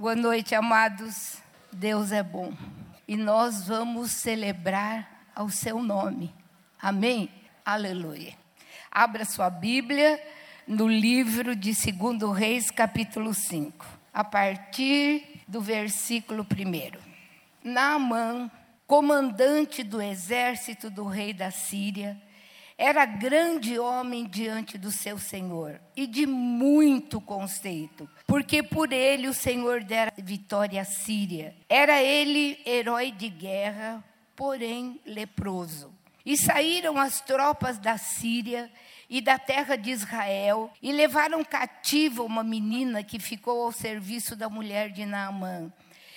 Boa noite, amados. Deus é bom e nós vamos celebrar ao seu nome. Amém? Aleluia. Abra sua Bíblia no livro de 2 Reis, capítulo 5, a partir do versículo 1. Naamã, comandante do exército do rei da Síria, era grande homem diante do seu Senhor e de muito conceito, porque por ele o Senhor dera vitória à Síria. Era ele herói de guerra, porém leproso. E saíram as tropas da Síria e da terra de Israel e levaram cativa uma menina que ficou ao serviço da mulher de Naamã.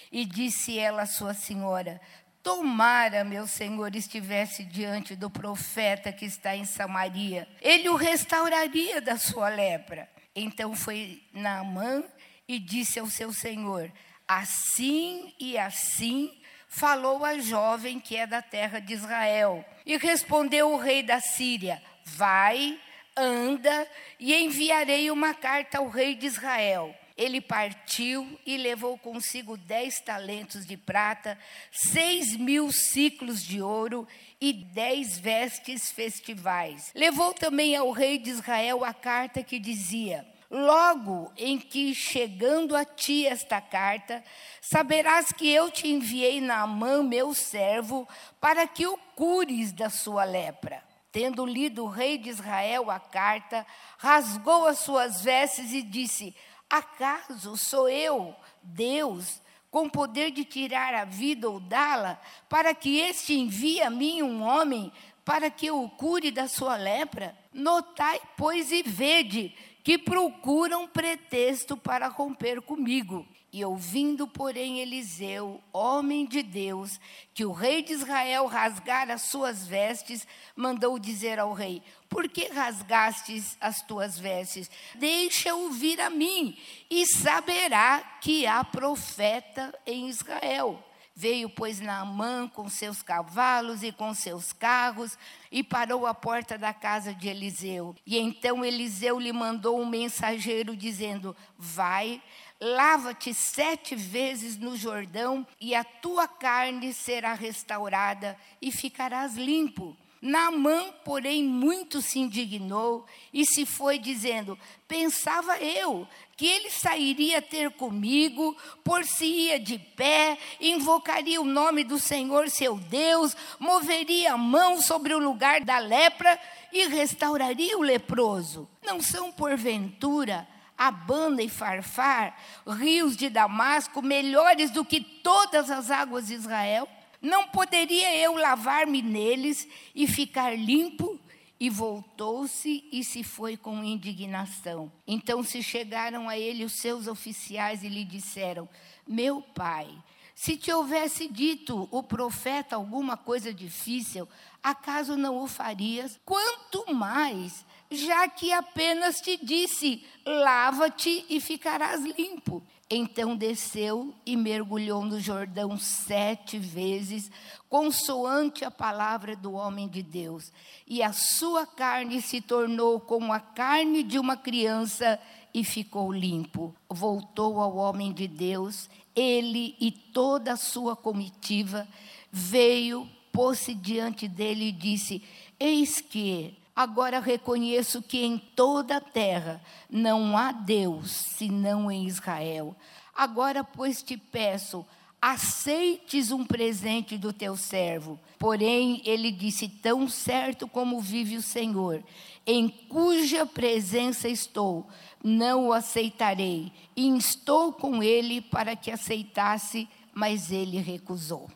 E disse ela à sua senhora: Tomara, meu senhor, estivesse diante do profeta que está em Samaria, ele o restauraria da sua lepra. Então foi Naamã e disse ao seu senhor: Assim e assim falou a jovem que é da terra de Israel. E respondeu o rei da Síria: Vai, anda, e enviarei uma carta ao rei de Israel. Ele partiu e levou consigo dez talentos de prata, seis mil ciclos de ouro e dez vestes festivais. Levou também ao rei de Israel a carta que dizia: Logo em que chegando a ti esta carta, saberás que eu te enviei na mão meu servo para que o cures da sua lepra. Tendo lido o rei de Israel a carta, rasgou as suas vestes e disse: Acaso sou eu, Deus, com poder de tirar a vida ou dá-la, para que este envie a mim um homem para que eu o cure da sua lepra? Notai, pois, e vede que procuram pretexto para romper comigo. E ouvindo, porém, Eliseu, homem de Deus, que o rei de Israel rasgara as suas vestes, mandou dizer ao rei: Por que rasgastes as tuas vestes? Deixa-o vir a mim, e saberá que há profeta em Israel. Veio, pois, Naamã com seus cavalos e com seus carros e parou à porta da casa de Eliseu. E então Eliseu lhe mandou um mensageiro dizendo: Vai, Lava-te sete vezes no Jordão, e a tua carne será restaurada, e ficarás limpo. Naamã, porém, muito se indignou e se foi dizendo: Pensava eu que ele sairia ter comigo, por-se-ia de pé, invocaria o nome do Senhor seu Deus, moveria a mão sobre o lugar da lepra e restauraria o leproso. Não são, porventura, Abana e Farfar, rios de Damasco, melhores do que todas as águas de Israel? Não poderia eu lavar-me neles e ficar limpo? E voltou-se e se foi com indignação. Então se chegaram a ele os seus oficiais e lhe disseram: Meu pai, se te houvesse dito o profeta alguma coisa difícil, acaso não o farias? Quanto mais já que apenas te disse: lava-te e ficarás limpo. Então desceu e mergulhou no Jordão sete vezes, consoante a palavra do homem de Deus. E a sua carne se tornou como a carne de uma criança e ficou limpo. Voltou ao homem de Deus, ele e toda a sua comitiva, veio, pôs-se diante dele e disse: Eis que Agora reconheço que em toda a terra não há Deus senão em Israel. Agora, pois, te peço, aceites um presente do teu servo. Porém, ele disse: Tão certo como vive o Senhor, em cuja presença estou, não o aceitarei. E instou com ele para que aceitasse, mas ele recusou.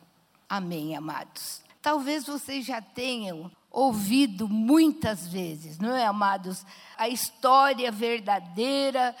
Amém, amados. Talvez vocês já tenham ouvido muitas vezes, não é, amados? A história verdadeira,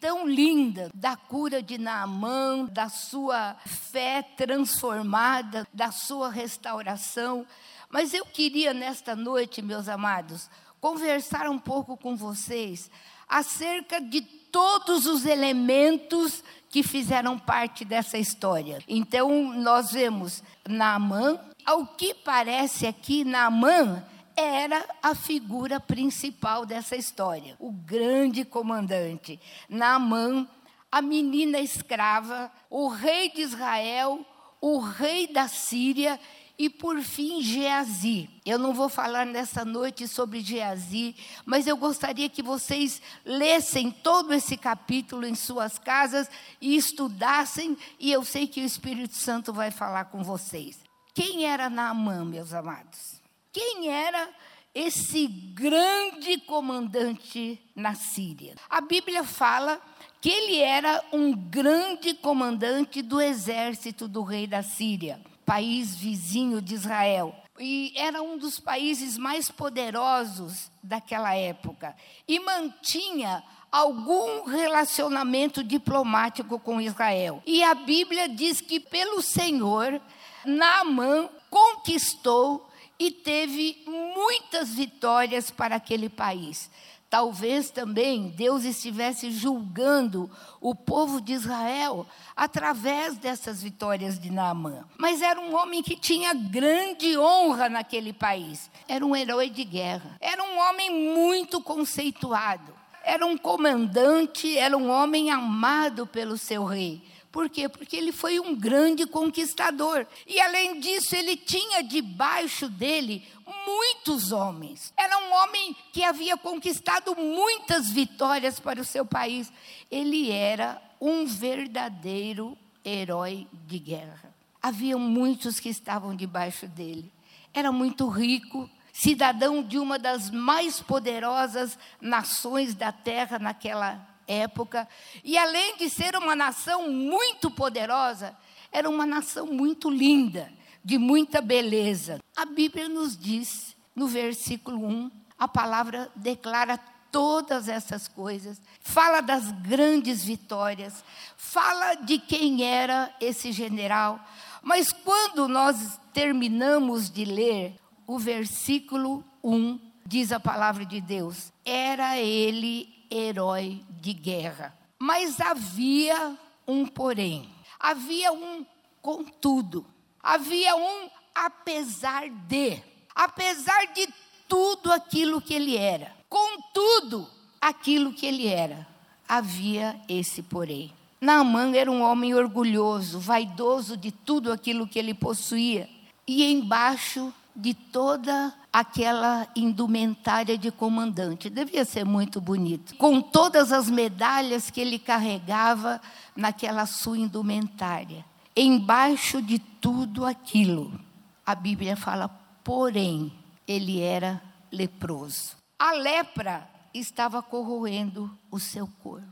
tão linda, da cura de Naamã, da sua fé transformada, da sua restauração. Mas eu queria nesta noite, meus amados, conversar um pouco com vocês acerca de todos os elementos que fizeram parte dessa história. Então, nós vemos Naamã, ao que parece aqui, Naamã era a figura principal dessa história, o grande comandante. Naamã, a menina escrava, o rei de Israel, o rei da Síria e por fim, Geazi. Eu não vou falar nessa noite sobre Geazi, mas eu gostaria que vocês lessem todo esse capítulo em suas casas e estudassem, e eu sei que o Espírito Santo vai falar com vocês. Quem era Naamã, meus amados? Quem era esse grande comandante na Síria? A Bíblia fala que ele era um grande comandante do exército do rei da Síria país vizinho de Israel. E era um dos países mais poderosos daquela época. E mantinha algum relacionamento diplomático com Israel. E a Bíblia diz que pelo Senhor, Naamã conquistou e teve muitas vitórias para aquele país. Talvez também Deus estivesse julgando o povo de Israel através dessas vitórias de Naamã. Mas era um homem que tinha grande honra naquele país. Era um herói de guerra. Era um homem muito conceituado. Era um comandante, era um homem amado pelo seu rei. Por quê? Porque ele foi um grande conquistador. E além disso, ele tinha debaixo dele muitos homens. Era um homem que havia conquistado muitas vitórias para o seu país. Ele era um verdadeiro herói de guerra. Havia muitos que estavam debaixo dele. Era muito rico, cidadão de uma das mais poderosas nações da terra naquela época. E além de ser uma nação muito poderosa, era uma nação muito linda, de muita beleza. A Bíblia nos diz, no versículo 1, a palavra declara todas essas coisas, fala das grandes vitórias, fala de quem era esse general. Mas quando nós terminamos de ler o versículo 1, diz a palavra de Deus: era ele herói de guerra. Mas havia um porém, havia um contudo, havia um apesar de, apesar de tudo aquilo que ele era, contudo aquilo que ele era, havia esse porém. Naamã era um homem orgulhoso, vaidoso de tudo aquilo que ele possuía, e embaixo de toda aquela indumentária de comandante. Devia ser muito bonito. Com todas as medalhas que ele carregava naquela sua indumentária. Embaixo de tudo aquilo, a Bíblia fala, porém, ele era leproso. A lepra estava corroendo o seu corpo.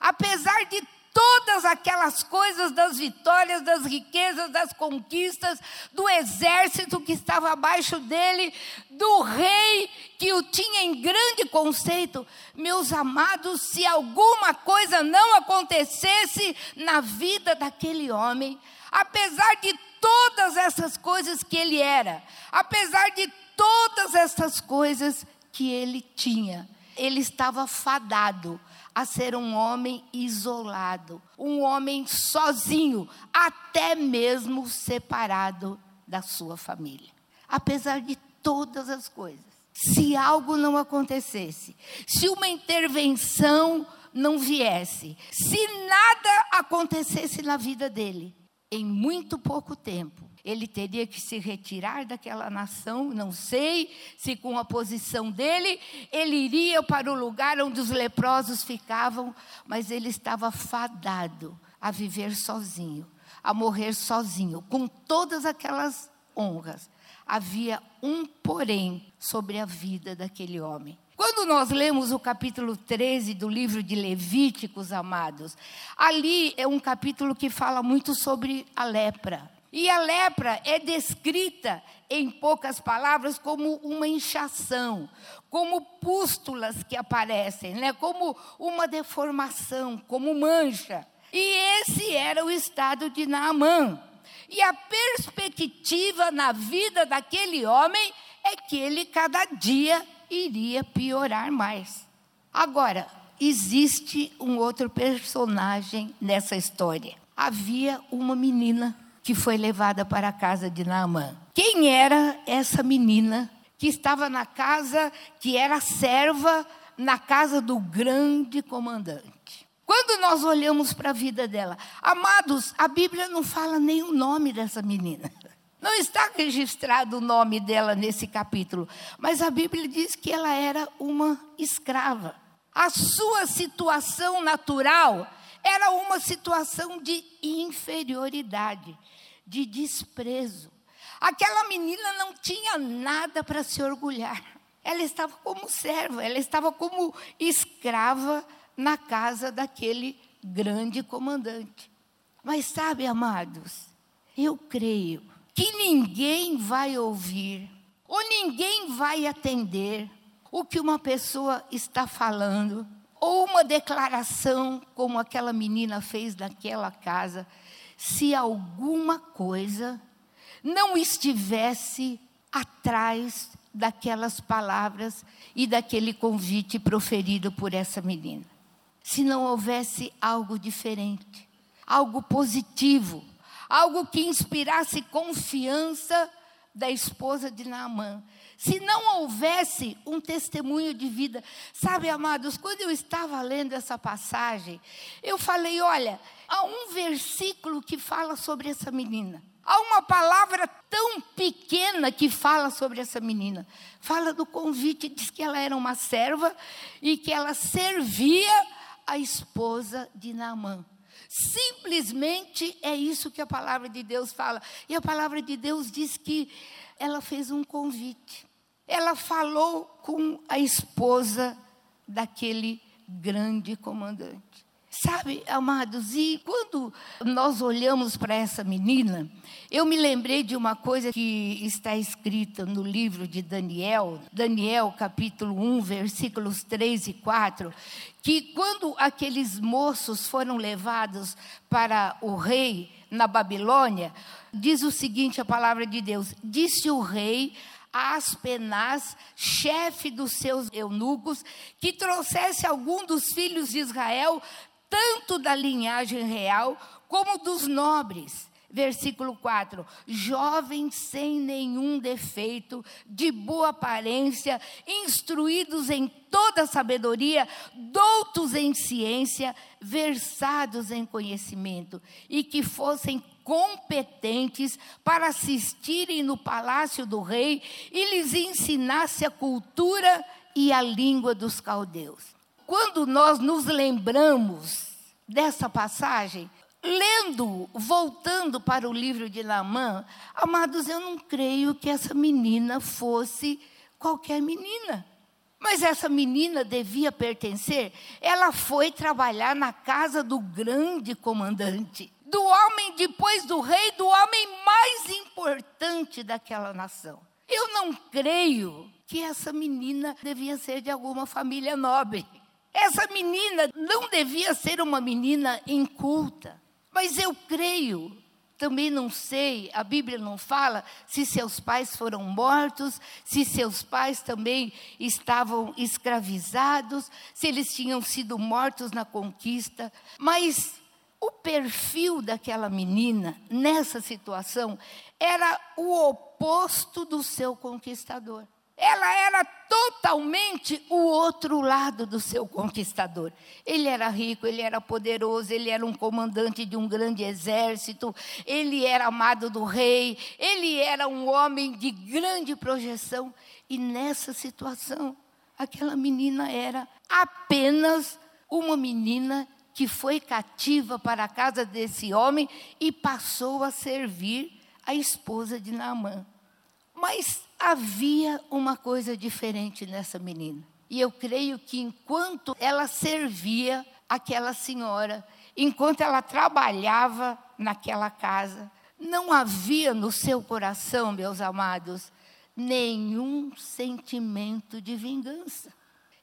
Apesar de todas aquelas coisas das vitórias, das riquezas, das conquistas, do exército que estava abaixo dele, do rei que o tinha em grande conceito. Meus amados, se alguma coisa não acontecesse na vida daquele homem, apesar de todas essas coisas que ele era, apesar de todas essas coisas que ele tinha, ele estava fadado a ser um homem isolado, um homem sozinho, até mesmo separado da sua família. Apesar de todas as coisas, se algo não acontecesse, se uma intervenção não viesse, se nada acontecesse na vida dele, em muito pouco tempo, ele teria que se retirar daquela nação, não sei se com a posição dele, ele iria para o lugar onde os leprosos ficavam, mas ele estava fadado a viver sozinho, a morrer sozinho, com todas aquelas honras. Havia um porém sobre a vida daquele homem. Quando nós lemos o capítulo 13 do livro de Levíticos, amados, ali é um capítulo que fala muito sobre a lepra. E a lepra é descrita, em poucas palavras, como uma inchação, como pústulas que aparecem, né? como uma deformação, como mancha. E esse era o estado de Naamã. E a perspectiva na vida daquele homem é que ele cada dia iria piorar mais. Agora, existe um outro personagem nessa história. Havia uma menina que foi levada para a casa de Naamã. Quem era essa menina que estava na casa, que era serva na casa do grande comandante? Quando nós olhamos para a vida dela, amados, a Bíblia não fala nem o nome dessa menina. Não está registrado o nome dela nesse capítulo, mas a Bíblia diz que ela era uma escrava. A sua situação natural era uma situação de inferioridade, de desprezo. Aquela menina não tinha nada para se orgulhar. Ela estava como serva, ela estava como escrava na casa daquele grande comandante. Mas sabe, amados, eu creio que ninguém vai ouvir ou ninguém vai atender o que uma pessoa está falando, ou uma declaração como aquela menina fez naquela casa, se alguma coisa não estivesse atrás daquelas palavras e daquele convite proferido por essa menina. Se não houvesse algo diferente, algo positivo, algo que inspirasse confiança da esposa de Naamã. Se não houvesse um testemunho de vida. Sabe, amados, quando eu estava lendo essa passagem, eu falei: olha, há um versículo que fala sobre essa menina. Há uma palavra tão pequena que fala sobre essa menina. Fala do convite, diz que ela era uma serva e que ela servia a esposa de Naamã. Simplesmente é isso que a palavra de Deus fala. E a palavra de Deus diz que ela fez um convite. Ela falou com a esposa daquele grande comandante. Sabe, amados, e quando nós olhamos para essa menina, eu me lembrei de uma coisa que está escrita no livro de Daniel, Daniel capítulo 1, versículos 3 e 4, que quando aqueles moços foram levados para o rei na Babilônia, diz o seguinte a palavra de Deus: Disse o rei Aspenaz, chefe dos seus eunucos, que trouxesse algum dos filhos de Israel tanto da linhagem real como dos nobres. Versículo 4: Jovens sem nenhum defeito, de boa aparência, instruídos em toda sabedoria, doutos em ciência, versados em conhecimento, e que fossem competentes para assistirem no palácio do rei e lhes ensinasse a cultura e a língua dos caldeus. Quando nós nos lembramos dessa passagem, lendo, voltando para o livro de Naamã, amados, eu não creio que essa menina fosse qualquer menina. Mas essa menina devia pertencer, ela foi trabalhar na casa do grande comandante, do homem depois do rei, do homem mais importante daquela nação. Eu não creio que essa menina devia ser de alguma família nobre. Essa menina não devia ser uma menina inculta, mas eu creio, também não sei, a Bíblia não fala se seus pais foram mortos, se seus pais também estavam escravizados, se eles tinham sido mortos na conquista, mas o perfil daquela menina nessa situação era o oposto do seu conquistador ela era totalmente o outro lado do seu conquistador. Ele era rico, ele era poderoso, ele era um comandante de um grande exército, ele era amado do rei, ele era um homem de grande projeção. E nessa situação, aquela menina era apenas uma menina que foi cativa para a casa desse homem e passou a servir a esposa de Naamã. Mas havia uma coisa diferente nessa menina. E eu creio que enquanto ela servia aquela senhora, enquanto ela trabalhava naquela casa, não havia no seu coração, meus amados, nenhum sentimento de vingança.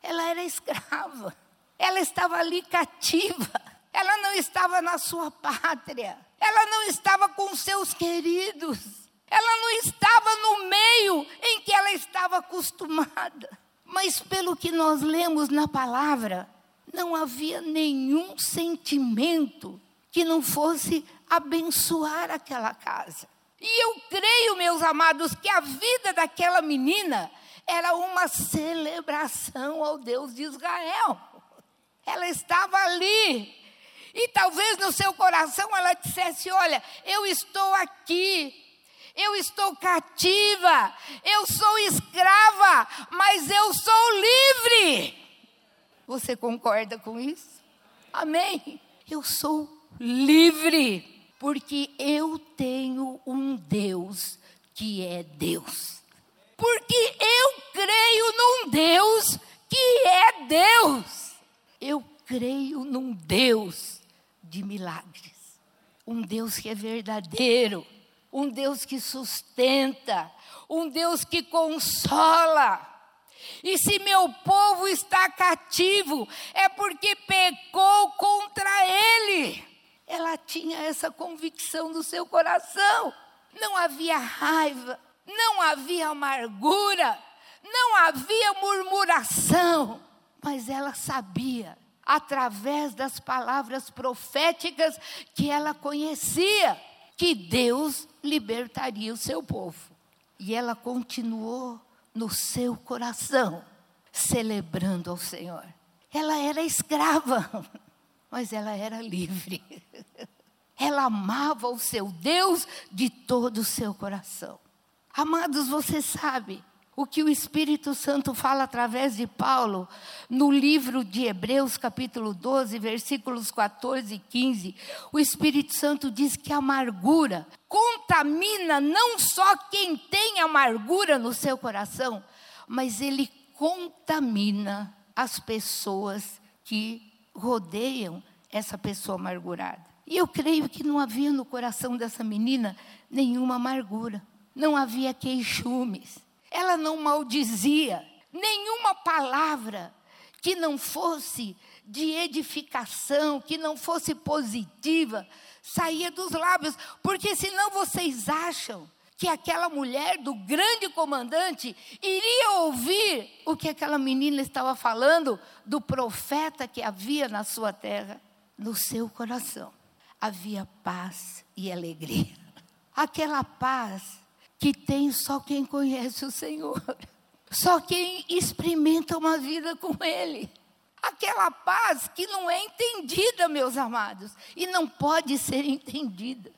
Ela era escrava, ela estava ali cativa, ela não estava na sua pátria, ela não estava com seus queridos. Ela não estava no meio em que ela estava acostumada. Mas pelo que nós lemos na palavra, não havia nenhum sentimento que não fosse abençoar aquela casa. E eu creio, meus amados, que a vida daquela menina era uma celebração ao Deus de Israel. Ela estava ali E talvez no seu coração ela dissesse: Olha, eu estou aqui, eu estou cativa, eu sou escrava, mas eu sou livre. Você concorda com isso? Amém? Eu sou livre, porque eu tenho um Deus que é Deus. Porque eu creio num Deus que é Deus. Eu creio num Deus de milagres. Um Deus que é verdadeiro, um Deus que sustenta, um Deus que consola. E se meu povo está cativo, é porque pecou contra ele. Ela tinha essa convicção no seu coração. Não havia raiva, não havia amargura, não havia murmuração, mas ela sabia, através das palavras proféticas que ela conhecia, que Deus libertaria o seu povo. E ela continuou no seu coração, celebrando ao Senhor. Ela era escrava, mas ela era livre. Ela amava o seu Deus de todo o seu coração. Amados, você sabe o que o Espírito Santo fala através de Paulo no livro de Hebreus, capítulo 12, versículos 14 e 15. O Espírito Santo diz que a amargura contamina não só quem tem amargura no seu coração, mas ele contamina as pessoas que rodeiam essa pessoa amargurada. E eu creio que não havia no coração dessa menina nenhuma amargura, não havia queixumes ela não maldizia nenhuma palavra que não fosse de edificação, que não fosse positiva, saía dos lábios, porque senão vocês acham que aquela mulher do grande comandante iria ouvir o que aquela menina estava falando do profeta que havia na sua terra, no seu coração. Havia paz e alegria. Aquela paz que tem só quem conhece o Senhor, só quem experimenta uma vida com Ele. Aquela paz que não é entendida, meus amados, e não pode ser entendida,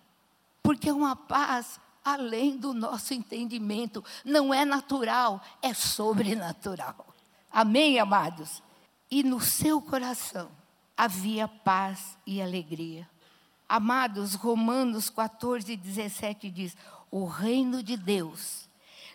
porque é uma paz além do nosso entendimento, não é natural, é sobrenatural. Amém, amados? E no seu coração havia paz e alegria. Amados, Romanos 14, 17 diz: o reino de Deus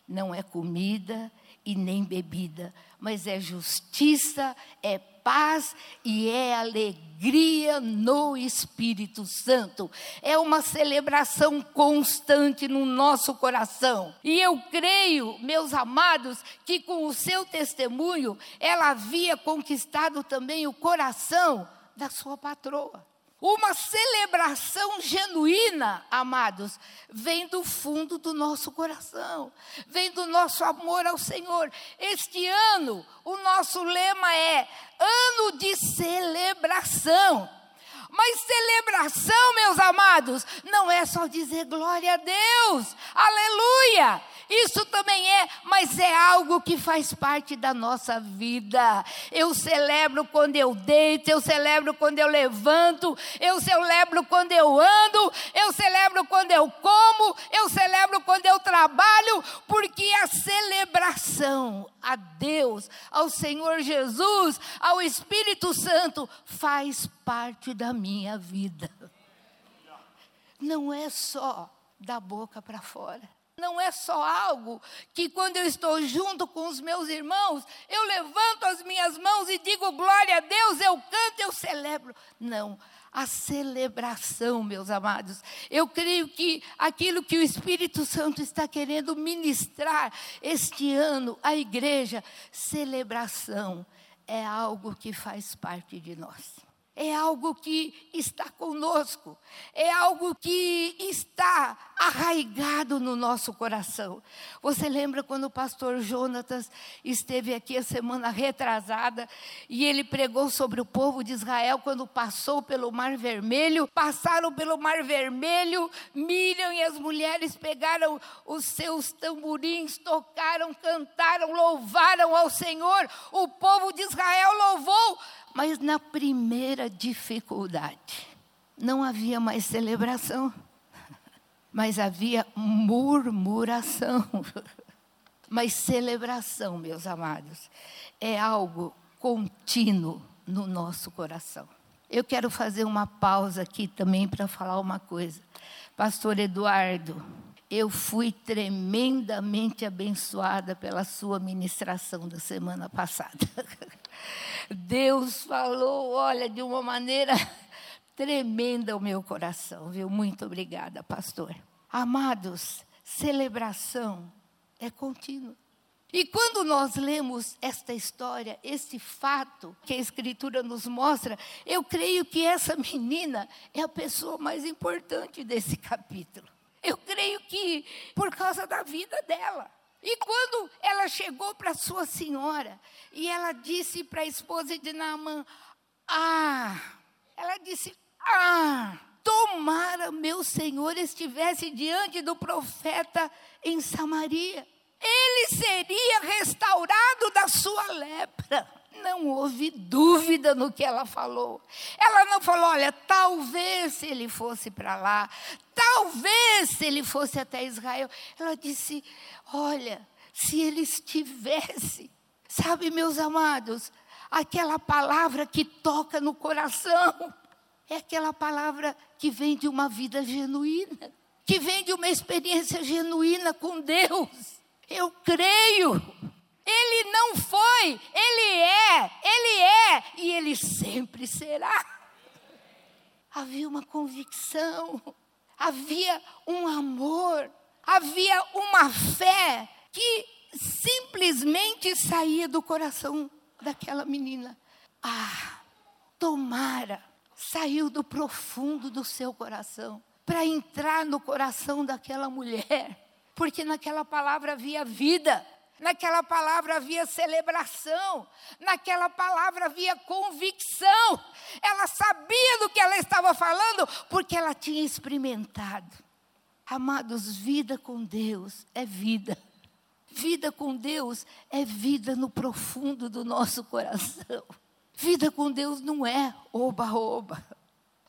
não é comida e nem bebida, mas é justiça, é paz e é alegria no Espírito Santo. É uma celebração constante no nosso coração. E eu creio, meus amados, que com o seu testemunho ela havia conquistado também o coração da sua patroa. Uma celebração genuína, amados, vem do fundo do nosso coração, vem do nosso amor ao Senhor. Este ano, o nosso lema é ano de celebração. Mas celebração, meus amados, não é só dizer glória a Deus, aleluia. Isso também é, mas é algo que faz parte da nossa vida. Eu celebro quando eu deito, eu celebro quando eu levanto, eu celebro quando eu ando, eu celebro quando eu como, eu celebro quando eu trabalho, porque a celebração a Deus, ao Senhor Jesus, ao Espírito Santo, faz parte da minha vida. Não é só da boca para fora. Não é só algo que quando eu estou junto com os meus irmãos, eu levanto as minhas mãos e digo glória a Deus, eu canto, eu celebro. Não, a celebração, meus amados. Eu creio que aquilo que o Espírito Santo está querendo ministrar este ano à igreja, celebração, é algo que faz parte de nós é algo que está conosco, é algo que está arraigado no nosso coração. Você lembra quando o pastor Jonatas esteve aqui a semana retrasada e ele pregou sobre o povo de Israel quando passou pelo Mar Vermelho? Passaram pelo Mar Vermelho, Miriam e as mulheres pegaram os seus tamborins, tocaram, cantaram, louvaram ao Senhor. O povo de Israel louvou mas na primeira dificuldade, não havia mais celebração, mas havia murmuração. Mas celebração, meus amados, é algo contínuo no nosso coração. Eu quero fazer uma pausa aqui também para falar uma coisa. Pastor Eduardo, eu fui tremendamente abençoada pela sua ministração da semana passada. Deus falou, olha, de uma maneira tremenda ao meu coração, viu? Muito obrigada, pastor. Amados, celebração é contínua. E quando nós lemos esta história, este fato que a Escritura nos mostra, eu creio que essa menina é a pessoa mais importante desse capítulo. Eu creio que por causa da vida dela. E quando ela chegou para sua senhora e ela disse para a esposa de Naamã: Ah, ela disse: Ah, tomara meu senhor estivesse diante do profeta em Samaria. Ele seria restaurado da sua lepra. Não houve dúvida no que ela falou. Ela não falou, olha, talvez se ele fosse para lá, talvez se ele fosse até Israel. Ela disse, olha, se ele estivesse. Sabe, meus amados, aquela palavra que toca no coração é aquela palavra que vem de uma vida genuína, que vem de uma experiência genuína com Deus. Eu creio ele não foi, ele é, ele é e ele sempre será. Havia uma convicção, havia um amor, havia uma fé que simplesmente saía do coração daquela menina. Ah, tomara, saiu do profundo do seu coração para entrar no coração daquela mulher, porque naquela palavra havia vida. Naquela palavra havia celebração, naquela palavra havia convicção. Ela sabia do que ela estava falando, porque ela tinha experimentado. Amados, vida com Deus é vida. Vida com Deus é vida no profundo do nosso coração. Vida com Deus não é oba-oba,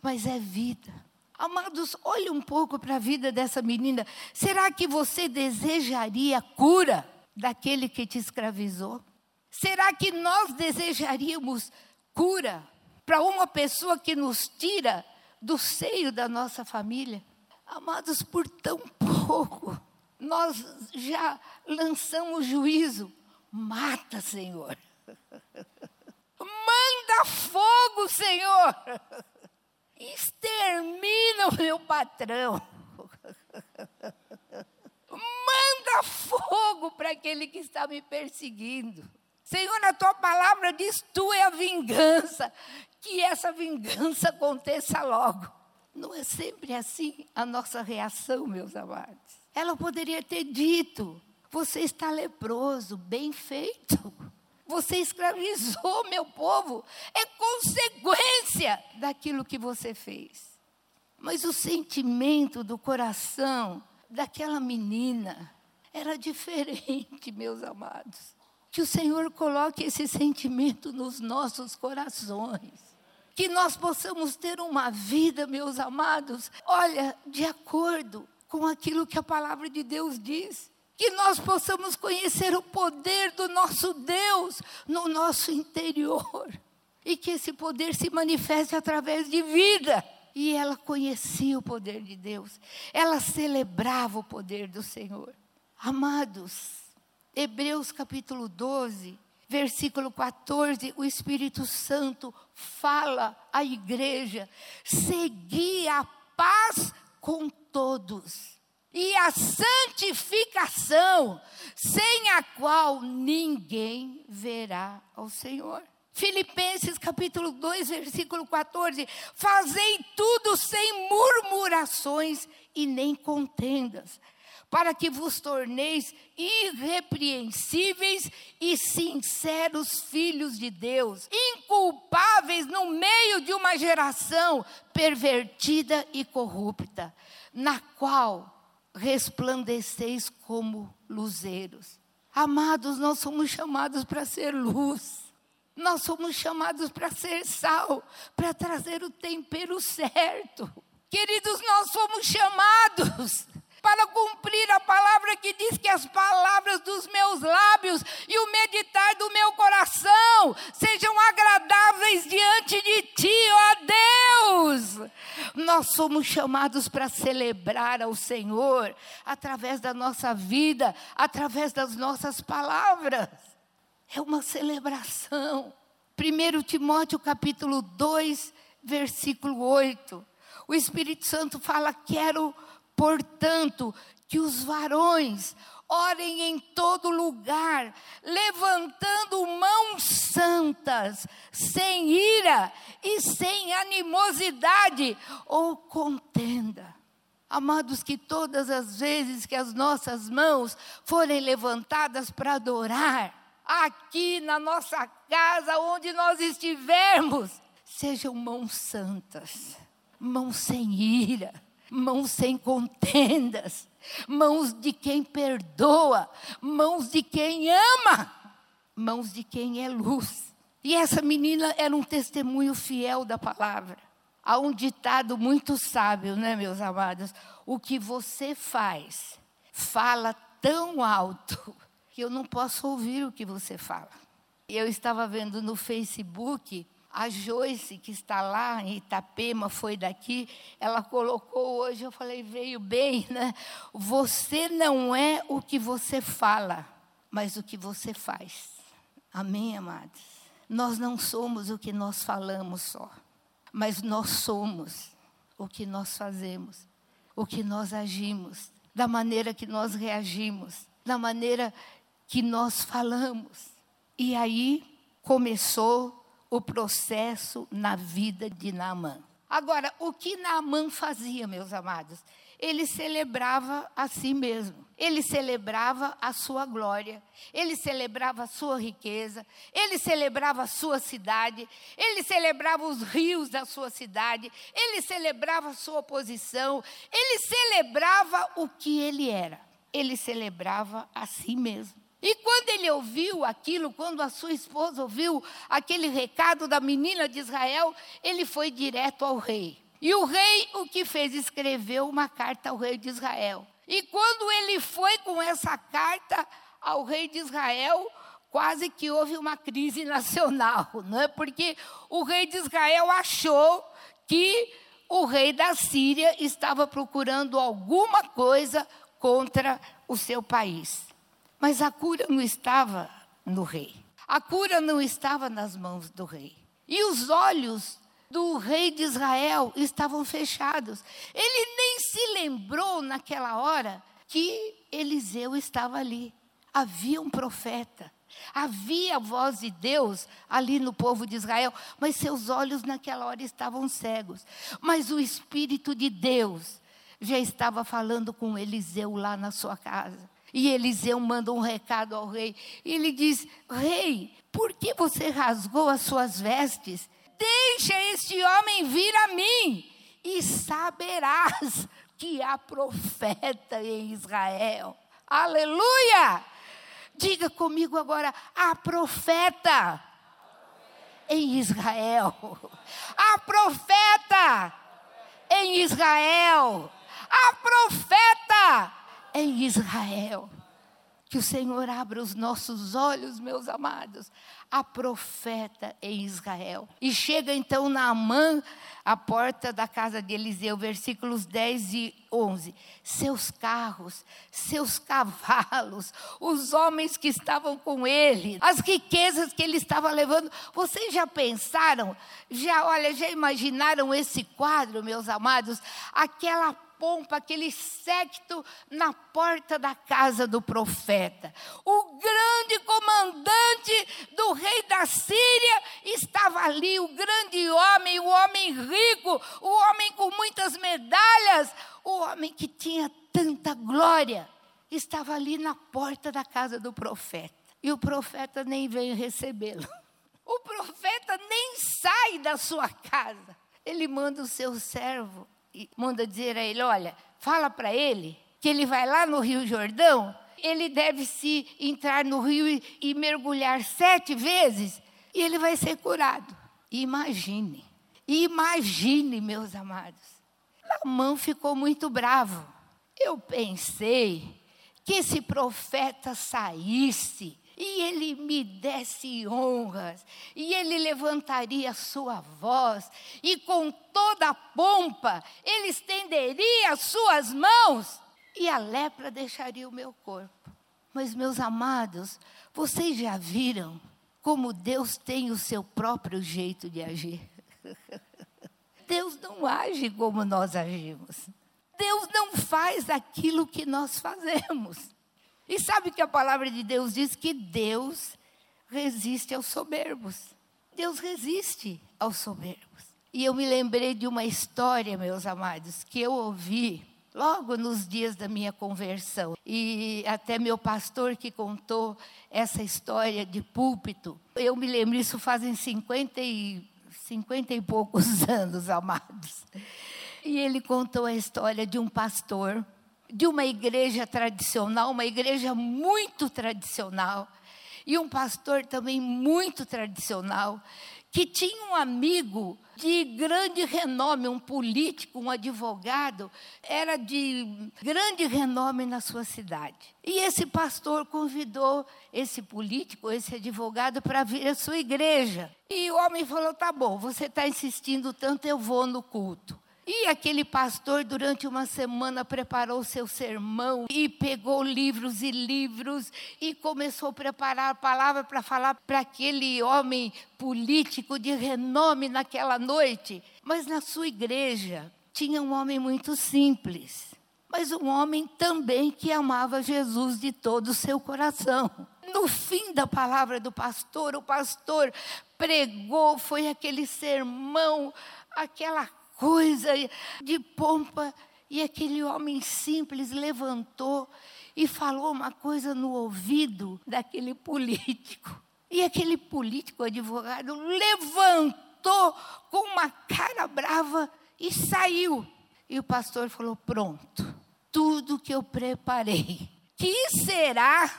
mas é vida. Amados, olhe um pouco para a vida dessa menina. Será que você desejaria cura? Daquele que te escravizou? Será que nós desejaríamos cura para uma pessoa que nos tira do seio da nossa família? Amados, por tão pouco, nós já lançamos juízo. Mata, Senhor. Manda fogo, Senhor. Extermina o meu patrão. Manda fogo para aquele que está me perseguindo. Senhor, a tua palavra diz: tu é a vingança. Que essa vingança aconteça logo. Não é sempre assim a nossa reação, meus amados. Ela poderia ter dito: você está leproso, bem feito. Você escravizou meu povo. É consequência daquilo que você fez. Mas o sentimento do coração daquela menina era diferente, meus amados. Que o Senhor coloque esse sentimento nos nossos corações. Que nós possamos ter uma vida, meus amados, olha, de acordo com aquilo que a palavra de Deus diz. Que nós possamos conhecer o poder do nosso Deus no nosso interior. E que esse poder se manifeste através de vida e ela conhecia o poder de Deus, ela celebrava o poder do Senhor. Amados, Hebreus capítulo 12, versículo 14, o Espírito Santo fala à igreja: segui a paz com todos e a santificação, sem a qual ninguém verá ao Senhor. Filipenses capítulo 2, versículo 14: Fazei tudo sem murmurações e nem contendas, para que vos torneis irrepreensíveis e sinceros filhos de Deus, inculpáveis no meio de uma geração pervertida e corrupta, na qual resplandeceis como luzeiros. Amados, nós somos chamados para ser luz. Nós somos chamados para ser sal, para trazer o tempero certo. Queridos, nós fomos chamados para cumprir a palavra que diz que as palavras dos meus lábios e o meditar do meu coração sejam agradáveis diante de ti, ó Deus. Nós somos chamados para celebrar ao Senhor através da nossa vida, através das nossas palavras. É uma celebração. 1 Timóteo capítulo 2, versículo 8. O Espírito Santo fala: Quero Portanto, que os varões orem em todo lugar, levantando mãos santas, sem ira e sem animosidade ou contenda. Amados, que todas as vezes que as nossas mãos forem levantadas para adorar, aqui na nossa casa, onde nós estivermos, sejam mãos santas, mãos sem ira, mãos sem contendas, mãos de quem perdoa, mãos de quem ama, mãos de quem é luz. E essa menina era um testemunho fiel da palavra. Há um ditado muito sábio, né, meus amados? O que você faz, fala tão alto que eu não posso ouvir o que você fala. Eu estava vendo no Facebook a Joyce, que está lá em Itapema, foi daqui, ela colocou hoje, eu falei, veio bem, né? Você não é o que você fala, mas o que você faz. Amém, amados? Nós não somos o que nós falamos só, mas nós somos o que nós fazemos, o que nós agimos, da maneira que nós reagimos, da maneira que nós falamos. E aí começou o processo na vida de Naamã. Agora, o que Naamã fazia, meus amados? Ele celebrava a si mesmo. Ele celebrava a sua glória, ele celebrava a sua riqueza, ele celebrava a sua cidade, ele celebrava os rios da sua cidade, ele celebrava a sua posição, ele celebrava o que ele era. Ele celebrava a si mesmo. E quando ele ouviu aquilo, quando a sua esposa ouviu aquele recado da menina de Israel, ele foi direto ao rei. E o rei o que fez? Escreveu uma carta ao rei de Israel. E quando ele foi com essa carta ao rei de Israel, quase que houve uma crise nacional, não é? Porque o rei de Israel achou que o rei da Síria estava procurando alguma coisa contra o seu país. Mas a cura não estava no rei. A cura não estava nas mãos do rei. E os olhos do rei de Israel estavam fechados. Ele nem se lembrou naquela hora que Eliseu estava ali. Havia um profeta. Havia a voz de Deus ali no povo de Israel, mas seus olhos naquela hora estavam cegos. Mas o Espírito de Deus já estava falando com Eliseu lá na sua casa. E Eliseu manda um recado ao rei. E ele diz: Rei, por que você rasgou as suas vestes? Deixa este homem vir a mim, e saberás que há profeta em Israel. Aleluia! Diga comigo agora: há profeta em Israel. Há profeta em Israel. Há profeta em Israel. Que o Senhor abra os nossos olhos, meus amados, a profeta em Israel. E chega então Naamã à porta da casa de Eliseu, versículos 10 e 11. Seus carros, seus cavalos, os homens que estavam com ele, as riquezas que ele estava levando. Vocês já pensaram, já, olha, já imaginaram esse quadro, meus amados? Aquela pompa, aquele séquito na porta da casa do profeta. O grande comandante do rei da Síria estava ali, o grande homem, o homem rico, o homem com muitas medalhas, o homem que tinha tanta glória, estava ali na porta da casa do profeta. E o profeta nem veio recebê-lo. O profeta nem sai da sua casa. Ele manda o seu servo manda dizer a ele: olha, fala para ele que ele vai lá no Rio Jordão, ele deve se entrar no rio e, e mergulhar sete vezes, e ele vai ser curado. Imagine, imagine, meus amados. Namã ficou muito bravo. Eu pensei que esse profeta saísse e ele me desse honras, e ele levantaria sua voz, e com toda a pompa ele estenderia as suas mãos, e a lepra deixaria o meu corpo. Mas, meus amados, vocês já viram como Deus tem o seu próprio jeito de agir? Deus não age como nós agimos. Deus não faz aquilo que nós fazemos. E sabe que a palavra de Deus diz que Deus resiste aos soberbos. Deus resiste aos soberbos. E eu me lembrei de uma história, meus amados, que eu ouvi logo nos dias da minha conversão. E até meu pastor que contou essa história de púlpito. Eu me lembro, isso fazem 50 e, 50 e poucos anos, amados. E ele contou a história de um pastor de uma igreja tradicional, uma igreja muito tradicional, e um pastor também muito tradicional, que tinha um amigo de grande renome, um político, um advogado, era de grande renome na sua cidade. E esse pastor convidou esse político, esse advogado, para vir à sua igreja. E o homem falou: tá bom, você está insistindo tanto, eu vou no culto. E aquele pastor, durante uma semana, preparou seu sermão e pegou livros e livros e começou a preparar a palavra para falar para aquele homem político de renome naquela noite. Mas na sua igreja tinha um homem muito simples, mas um homem também que amava Jesus de todo o seu coração. No fim da palavra do pastor, o pastor pregou, foi aquele sermão, aquela coisa de pompa. E aquele homem simples levantou e falou uma coisa no ouvido daquele político. E aquele político, advogado, levantou com uma cara brava e saiu. E o pastor falou: Pronto, tudo que eu preparei. Que será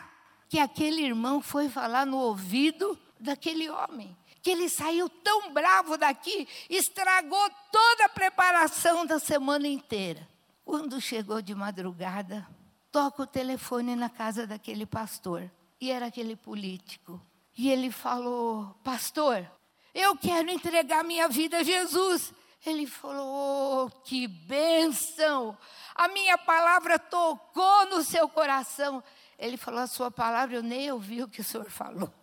que aquele irmão foi falar no ouvido daquele homem? Que ele saiu tão bravo daqui, estragou toda a preparação da semana inteira. Quando chegou de madrugada, toca o telefone na casa daquele pastor, e era aquele político. E ele falou: Pastor, eu quero entregar minha vida a Jesus. Ele falou: oh, Que bênção! A minha palavra tocou no seu coração. Ele falou: A sua palavra eu nem ouvi o que o senhor falou.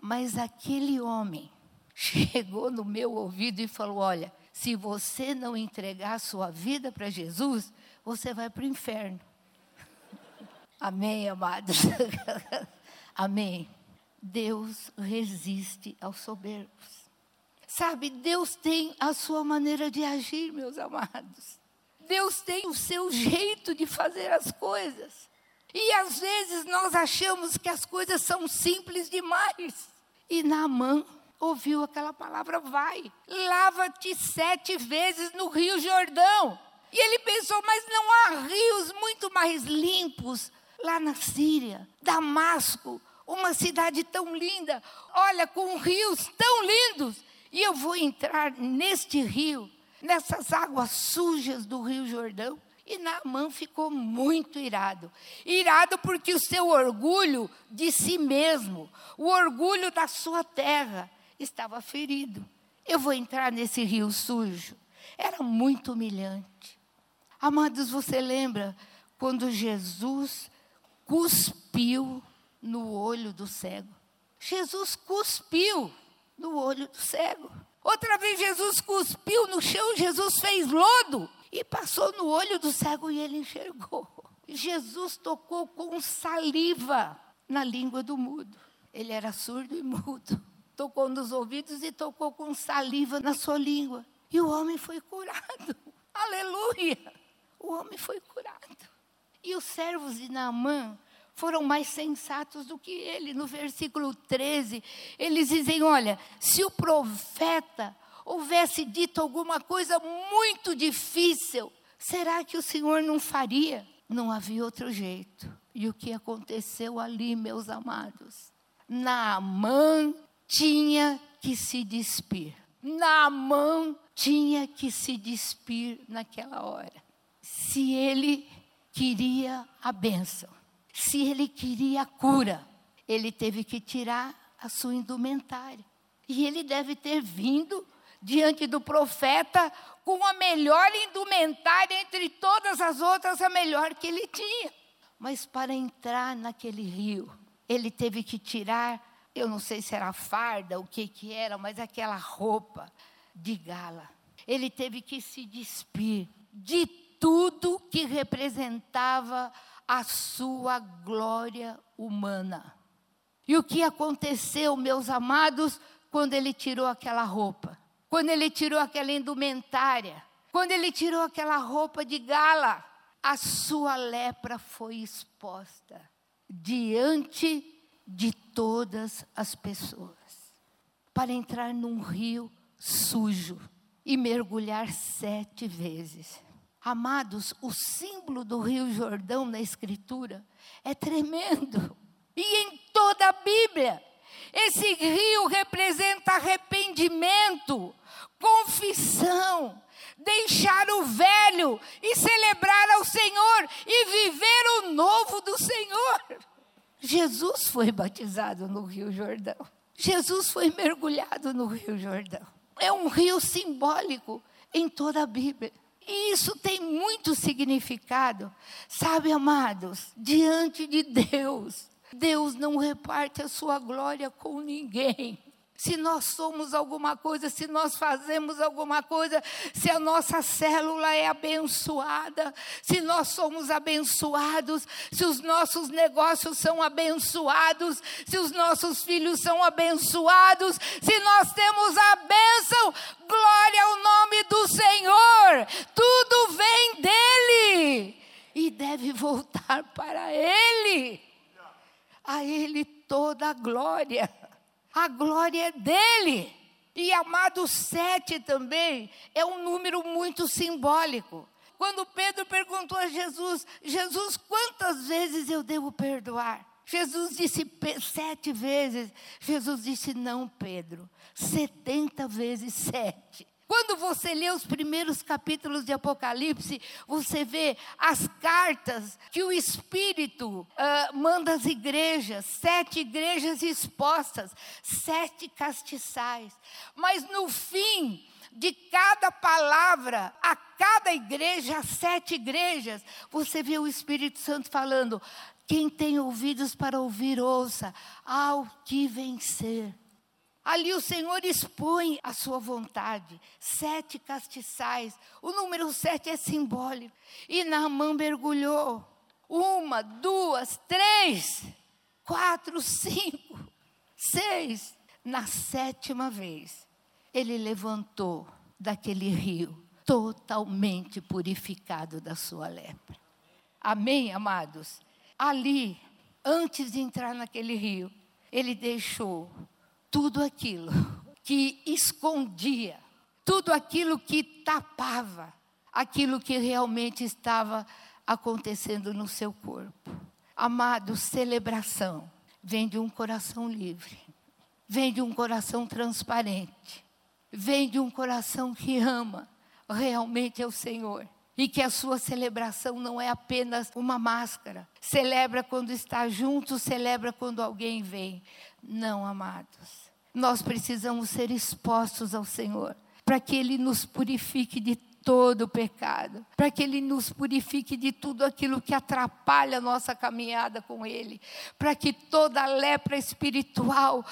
Mas aquele homem chegou no meu ouvido e falou: Olha, se você não entregar a sua vida para Jesus, você vai para o inferno. Amém, amados? Amém. Deus resiste aos soberbos. Sabe, Deus tem a sua maneira de agir, meus amados. Deus tem o seu jeito de fazer as coisas. E às vezes nós achamos que as coisas são simples demais. E Naamã ouviu aquela palavra, vai, lava-te sete vezes no Rio Jordão. E ele pensou, mas não há rios muito mais limpos lá na Síria, Damasco, uma cidade tão linda, olha, com rios tão lindos, e eu vou entrar neste rio, nessas águas sujas do Rio Jordão. E Naamã ficou muito irado. Irado porque o seu orgulho de si mesmo, o orgulho da sua terra, estava ferido. Eu vou entrar nesse rio sujo. Era muito humilhante. Amados, você lembra quando Jesus cuspiu no olho do cego? Jesus cuspiu no olho do cego. Outra vez Jesus cuspiu no chão, Jesus fez lodo e passou no olho do cego e ele enxergou. Jesus tocou com saliva na língua do mudo. Ele era surdo e mudo tocou nos ouvidos e tocou com saliva na sua língua. E o homem foi curado. Aleluia! O homem foi curado. E os servos de Naamã foram mais sensatos do que ele. No versículo 13, eles dizem: Olha, se o profeta houvesse dito alguma coisa muito difícil, será que o Senhor não faria? Não havia outro jeito. E o que aconteceu ali, meus amados? Naamã tinha que se despir. Naamã tinha que se despir naquela hora. Se ele queria a bênção, se ele queria a cura, ele teve que tirar a sua indumentária. E ele deve ter vindo diante do profeta com a melhor indumentária entre todas as outras, a melhor que ele tinha. Mas para entrar naquele rio, ele teve que tirar, eu não sei se era farda, o que que era, mas aquela roupa de gala. Ele teve que se despir de tudo que representava a sua glória humana. E o que aconteceu, meus amados, quando ele tirou aquela roupa? Quando ele tirou aquela indumentária? Quando ele tirou aquela roupa de gala? A sua lepra foi exposta diante de todas as pessoas. Para entrar num rio sujo e mergulhar sete vezes. Amados, o símbolo do Rio Jordão na Escritura é tremendo. E em toda a Bíblia, esse rio representa arrependimento, confissão, deixar o velho e celebrar ao Senhor e viver o novo do Senhor. Jesus foi batizado no Rio Jordão. Jesus foi mergulhado no Rio Jordão. É um rio simbólico em toda a Bíblia. E isso tem muito significado. Sabe, amados, diante de Deus, Deus não reparte a sua glória com ninguém. Se nós somos alguma coisa, se nós fazemos alguma coisa, se a nossa célula é abençoada, se nós somos abençoados, se os nossos negócios são abençoados, se os nossos filhos são abençoados, se nós temos a bênção, glória ao nome do Senhor, tudo vem dEle e deve voltar para Ele a Ele toda a glória. A glória é dele. E amado sete também é um número muito simbólico. Quando Pedro perguntou a Jesus, Jesus, quantas vezes eu devo perdoar? Jesus disse sete vezes. Jesus disse, não, Pedro, setenta vezes sete. Quando você lê os primeiros capítulos de Apocalipse, você vê as cartas que o Espírito uh, manda às igrejas, sete igrejas expostas, sete castiçais. Mas no fim de cada palavra, a cada igreja, as sete igrejas, você vê o Espírito Santo falando: quem tem ouvidos para ouvir, ouça, ao que vencer. Ali o Senhor expõe a sua vontade. Sete castiçais. O número sete é simbólico. E Naamã mergulhou. Uma, duas, três, quatro, cinco, seis. Na sétima vez, ele levantou daquele rio, totalmente purificado da sua lepra. Amém, amados? Ali, antes de entrar naquele rio, ele deixou tudo aquilo que escondia, tudo aquilo que tapava aquilo que realmente estava acontecendo no seu corpo. Amado, celebração vem de um coração livre, vem de um coração transparente, vem de um coração que ama realmente ao Senhor. E que a sua celebração não é apenas uma máscara. Celebra quando está junto, celebra quando alguém vem. Não, amados nós precisamos ser expostos ao Senhor, para que Ele nos purifique de todo o pecado, para que Ele nos purifique de tudo aquilo que atrapalha a nossa caminhada com Ele, para que toda lepra espiritual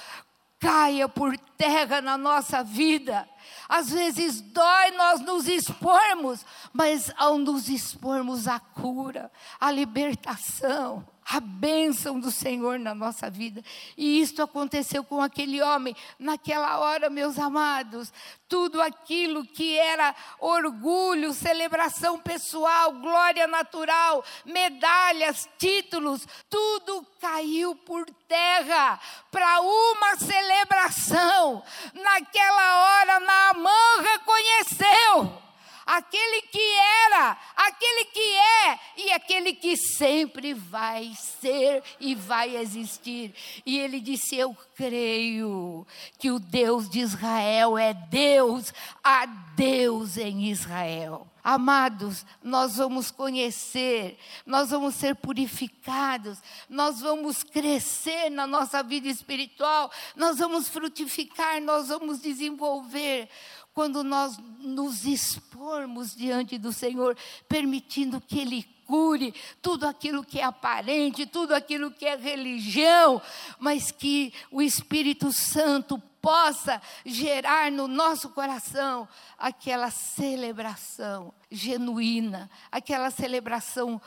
caia por terra na nossa vida. Às vezes dói nós nos expormos, mas ao nos expormos a cura, a libertação, a bênção do Senhor na nossa vida. E isto aconteceu com aquele homem. Naquela hora, meus amados, tudo aquilo que era orgulho, celebração pessoal, glória natural, medalhas, títulos, tudo caiu por terra para uma celebração. Naquela hora, Naamã reconheceu aquele que era, aquele que é e aquele que sempre vai ser e vai existir. E ele disse: Eu creio que o Deus de Israel é Deus, há Deus em Israel. Amados, nós vamos conhecer, nós vamos ser purificados, nós vamos crescer na nossa vida espiritual, nós vamos frutificar, nós vamos desenvolver quando nós nos expormos diante do Senhor, permitindo que Ele cure tudo aquilo que é aparente, tudo aquilo que é religião, mas que o Espírito Santo possa gerar no nosso coração aquela celebração genuína, aquela celebração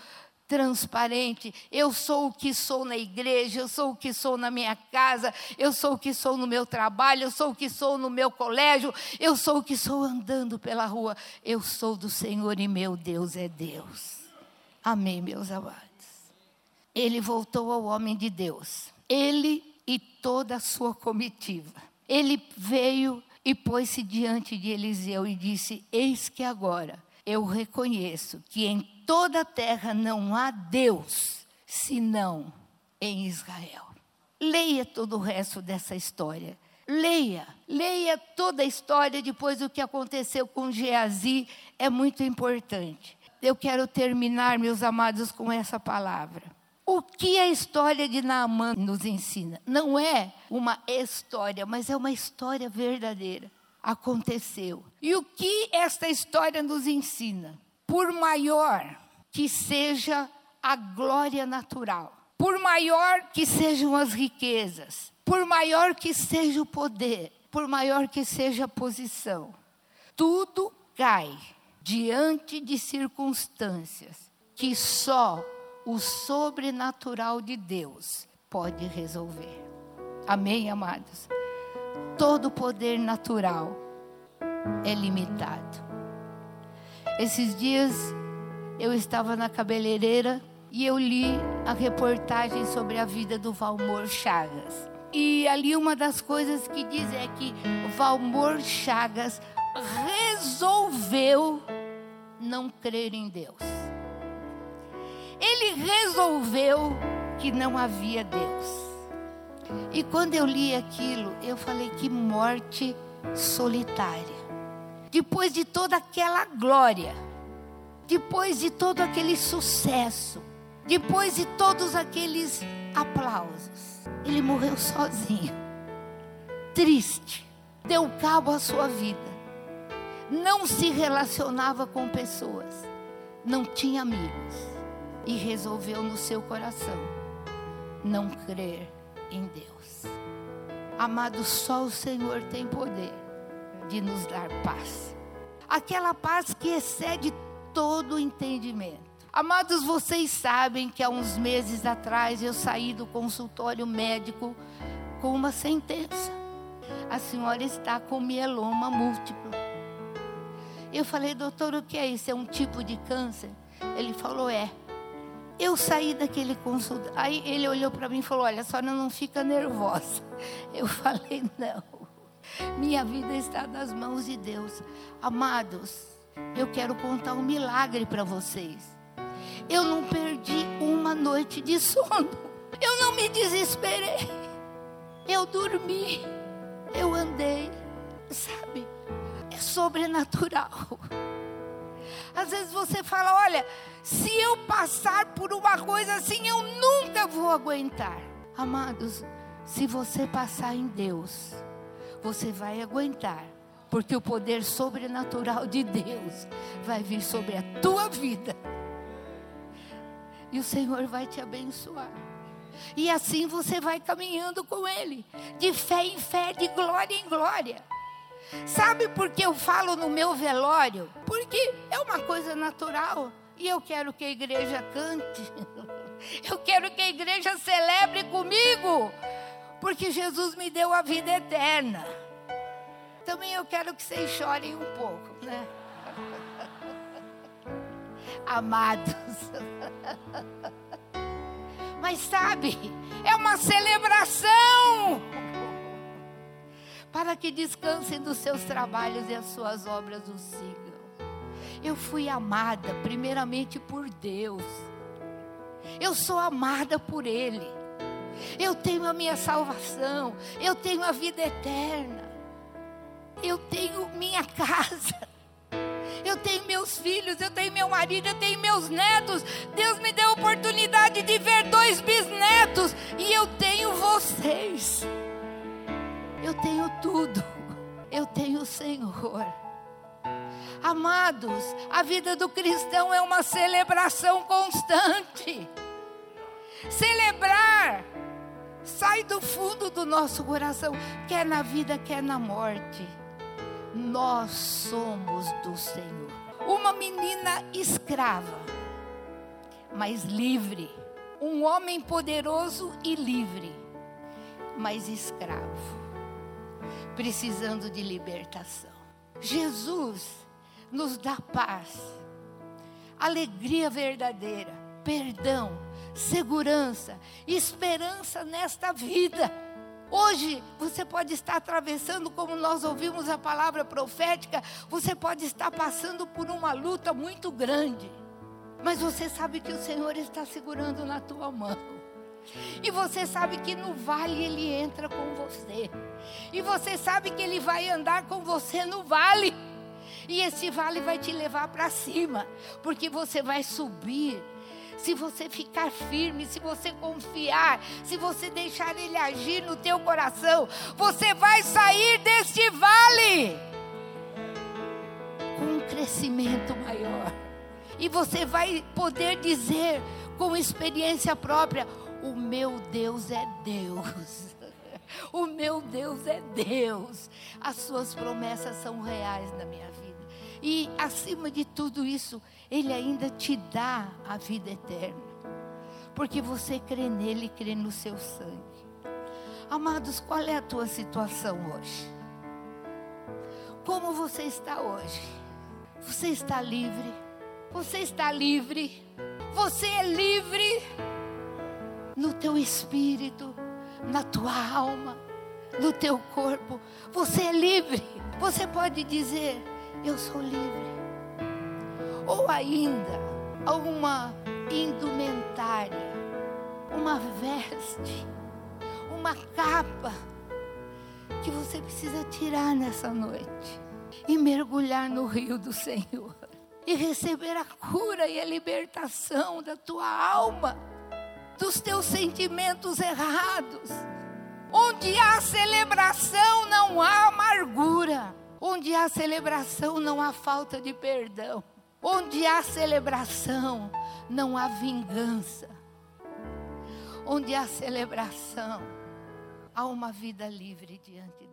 transparente. Eu sou o que sou na igreja, eu sou o que sou na minha casa, eu sou o que sou no meu trabalho, eu sou o que sou no meu colégio, eu sou o que sou andando pela rua. Eu sou do Senhor e meu Deus é Deus. Amém, meus amados. Ele voltou ao homem de Deus, ele e toda a sua comitiva. Ele veio e pôs-se diante de Eliseu e disse: Eis que agora eu reconheço que em toda a terra não há Deus senão em Israel. Leia todo o resto dessa história. Leia, leia toda a história depois do que aconteceu com Geazi, é muito importante. Eu quero terminar, meus amados, com essa palavra. O que a história de Naamã nos ensina? Não é uma história, mas é uma história verdadeira. Aconteceu. E o que esta história nos ensina? Por maior que seja a glória natural, por maior que sejam as riquezas, por maior que seja o poder, por maior que seja a posição, tudo cai diante de circunstâncias que só o sobrenatural de Deus pode resolver. Amém, amados? Todo poder natural é limitado. Esses dias eu estava na cabeleireira e eu li a reportagem sobre a vida do Valmor Chagas. E ali uma das coisas que diz é que Valmor Chagas resolveu não crer em Deus ele resolveu que não havia Deus. E quando eu li aquilo, eu falei que morte solitária. Depois de toda aquela glória, depois de todo aquele sucesso, depois de todos aqueles aplausos, ele morreu sozinho, triste, deu cabo à sua vida, não se relacionava com pessoas, não tinha amigos. E resolveu no seu coração não crer em Deus. Amado, só o Senhor tem poder de nos dar paz. Aquela paz que excede todo o entendimento. Amados, vocês sabem que há uns meses atrás eu saí do consultório médico com uma sentença. A senhora está com mieloma múltiplo. Eu falei, doutor, o que é isso? É um tipo de câncer? Ele falou, é. Eu saí daquele consultório. Aí ele olhou para mim e falou: Olha, a senhora não fica nervosa. Eu falei: Não. Minha vida está nas mãos de Deus. Amados, eu quero contar um milagre para vocês. Eu não perdi uma noite de sono. Eu não me desesperei. Eu dormi. Eu andei. Sabe? É sobrenatural. Às vezes você fala: olha, se eu passar por uma coisa assim, eu nunca vou aguentar. Amados, se você passar em Deus, você vai aguentar, porque o poder sobrenatural de Deus vai vir sobre a tua vida. E o Senhor vai te abençoar. E assim você vai caminhando com Ele, de fé em fé, de glória em glória. Sabe por que eu falo no meu velório? Porque é uma coisa natural. E eu quero que a igreja cante. Eu quero que a igreja celebre comigo. Porque Jesus me deu a vida eterna. Também eu quero que vocês chorem um pouco, né? Amados. Mas sabe, é uma celebração para que descansem dos seus trabalhos e as suas obras o sigam. Eu fui amada primeiramente por Deus. Eu sou amada por Ele. Eu tenho a minha salvação. Eu tenho a vida eterna. Eu tenho minha casa. Eu tenho meus filhos, eu tenho meu marido, eu tenho meus netos. Deus me deu a oportunidade de ver dois bisnetos. E eu tenho vocês. Eu tenho tudo. Eu tenho o Senhor. Amados, a vida do cristão é uma celebração constante. Celebrar sai do fundo do nosso coração, quer na vida, quer na morte. Nós somos do Senhor. Uma menina escrava, mas livre. Um homem poderoso e livre, mas escravo, precisando de libertação. Jesus nos dá paz, alegria verdadeira, perdão, segurança, esperança nesta vida. Hoje você pode estar atravessando, como nós ouvimos a palavra profética, você pode estar passando por uma luta muito grande. Mas você sabe que o Senhor está segurando na tua mão. E você sabe que no vale ele entra com você. E você sabe que ele vai andar com você no vale. E esse vale vai te levar para cima, porque você vai subir se você ficar firme, se você confiar, se você deixar Ele agir no teu coração, você vai sair deste vale com um crescimento maior. E você vai poder dizer com experiência própria: O meu Deus é Deus. O meu Deus é Deus. As suas promessas são reais na minha vida. E acima de tudo isso, Ele ainda te dá a vida eterna. Porque você crê nele, crê no seu sangue. Amados, qual é a tua situação hoje? Como você está hoje? Você está livre? Você está livre? Você é livre no teu espírito, na tua alma, no teu corpo. Você é livre. Você pode dizer: eu sou livre. Ou ainda, alguma indumentária, uma veste, uma capa que você precisa tirar nessa noite e mergulhar no rio do Senhor e receber a cura e a libertação da tua alma, dos teus sentimentos errados. Onde há celebração, não há amargura. Onde há celebração, não há falta de perdão. Onde há celebração, não há vingança. Onde há celebração, há uma vida livre diante.